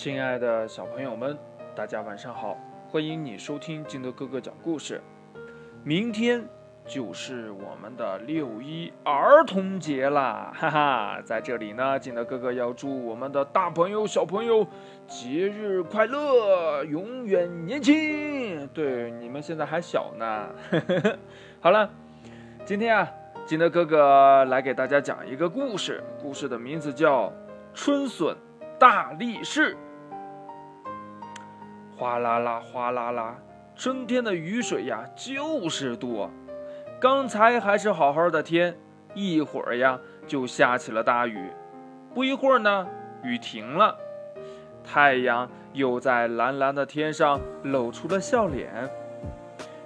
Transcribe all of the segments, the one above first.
亲爱的小朋友们，大家晚上好！欢迎你收听金德哥哥讲故事。明天就是我们的六一儿童节啦，哈哈！在这里呢，金德哥哥要祝我们的大朋友、小朋友节日快乐，永远年轻。对，你们现在还小呢。好了，今天啊，金德哥哥来给大家讲一个故事，故事的名字叫《春笋大力士》。哗啦啦，哗啦啦，春天的雨水呀就是多。刚才还是好好的天，一会儿呀就下起了大雨。不一会儿呢，雨停了，太阳又在蓝蓝的天上露出了笑脸。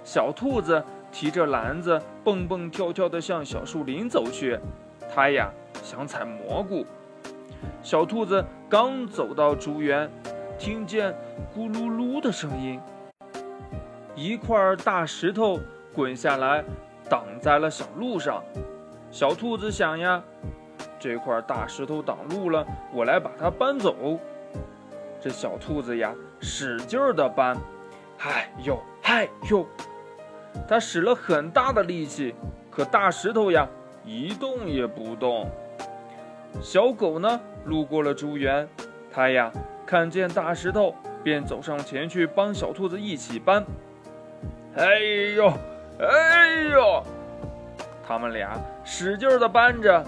小兔子提着篮子，蹦蹦跳跳地向小树林走去。它呀想采蘑菇。小兔子刚走到竹园。听见咕噜噜的声音，一块大石头滚下来，挡在了小路上。小兔子想呀，这块大石头挡路了，我来把它搬走。这小兔子呀，使劲儿的搬，嗨呦嗨呦，它使了很大的力气，可大石头呀，一动也不动。小狗呢，路过了竹园，它呀。看见大石头，便走上前去帮小兔子一起搬。哎呦，哎呦！他们俩使劲的搬着，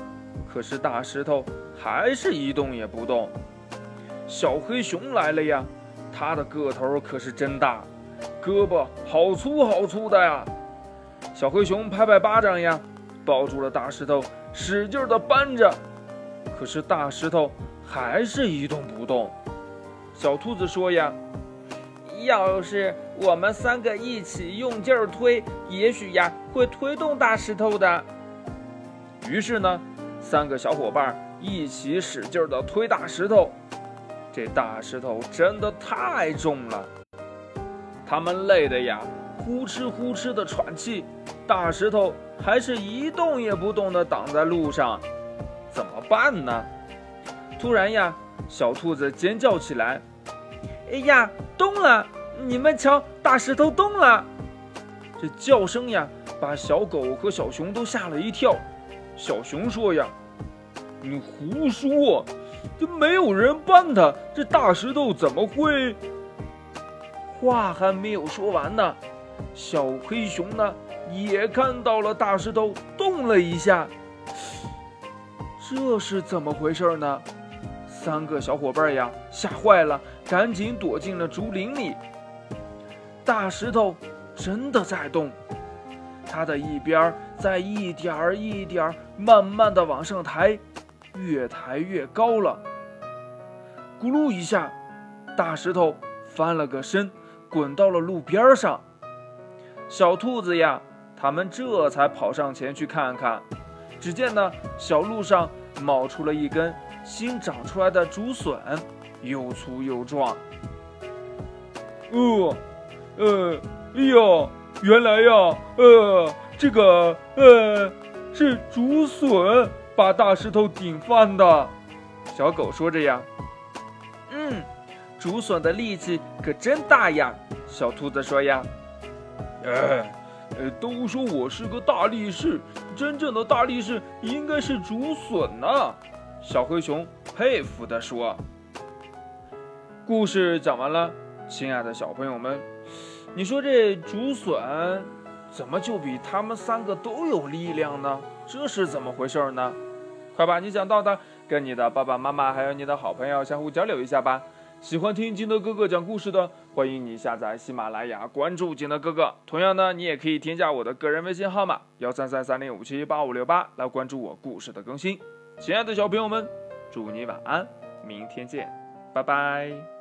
可是大石头还是一动也不动。小黑熊来了呀，它的个头可是真大，胳膊好粗好粗的呀。小黑熊拍拍巴掌呀，抱住了大石头，使劲的搬着，可是大石头还是一动不动。小兔子说：“呀，要是我们三个一起用劲儿推，也许呀会推动大石头的。”于是呢，三个小伙伴一起使劲儿的推大石头。这大石头真的太重了，他们累的呀呼哧呼哧的喘气，大石头还是一动也不动的挡在路上，怎么办呢？突然呀！小兔子尖叫起来：“哎呀，动了！你们瞧，大石头动了！”这叫声呀，把小狗和小熊都吓了一跳。小熊说：“呀，你胡说！这没有人搬它，这大石头怎么会？”话还没有说完呢，小黑熊呢也看到了大石头动了一下。这是怎么回事呢？三个小伙伴呀，吓坏了，赶紧躲进了竹林里。大石头真的在动，它的一边在一点儿一点儿慢慢的往上抬，越抬越高了。咕噜一下，大石头翻了个身，滚到了路边上。小兔子呀，他们这才跑上前去看看。只见呢，小路上冒出了一根。新长出来的竹笋，又粗又壮。呃，呃，哎呀，原来呀，呃，这个，呃，是竹笋把大石头顶翻的。小狗说着呀，嗯，竹笋的力气可真大呀。小兔子说呀，哎，呃，都说我是个大力士，真正的大力士应该是竹笋呐。小灰熊佩服地说：“故事讲完了，亲爱的小朋友们，你说这竹笋怎么就比他们三个都有力量呢？这是怎么回事呢？快把你想到的跟你的爸爸妈妈还有你的好朋友相互交流一下吧。喜欢听金德哥哥讲故事的，欢迎你下载喜马拉雅，关注金德哥哥。同样呢，你也可以添加我的个人微信号码幺三三三零五七八五六八来关注我故事的更新。”亲爱的小朋友们，祝你晚安，明天见，拜拜。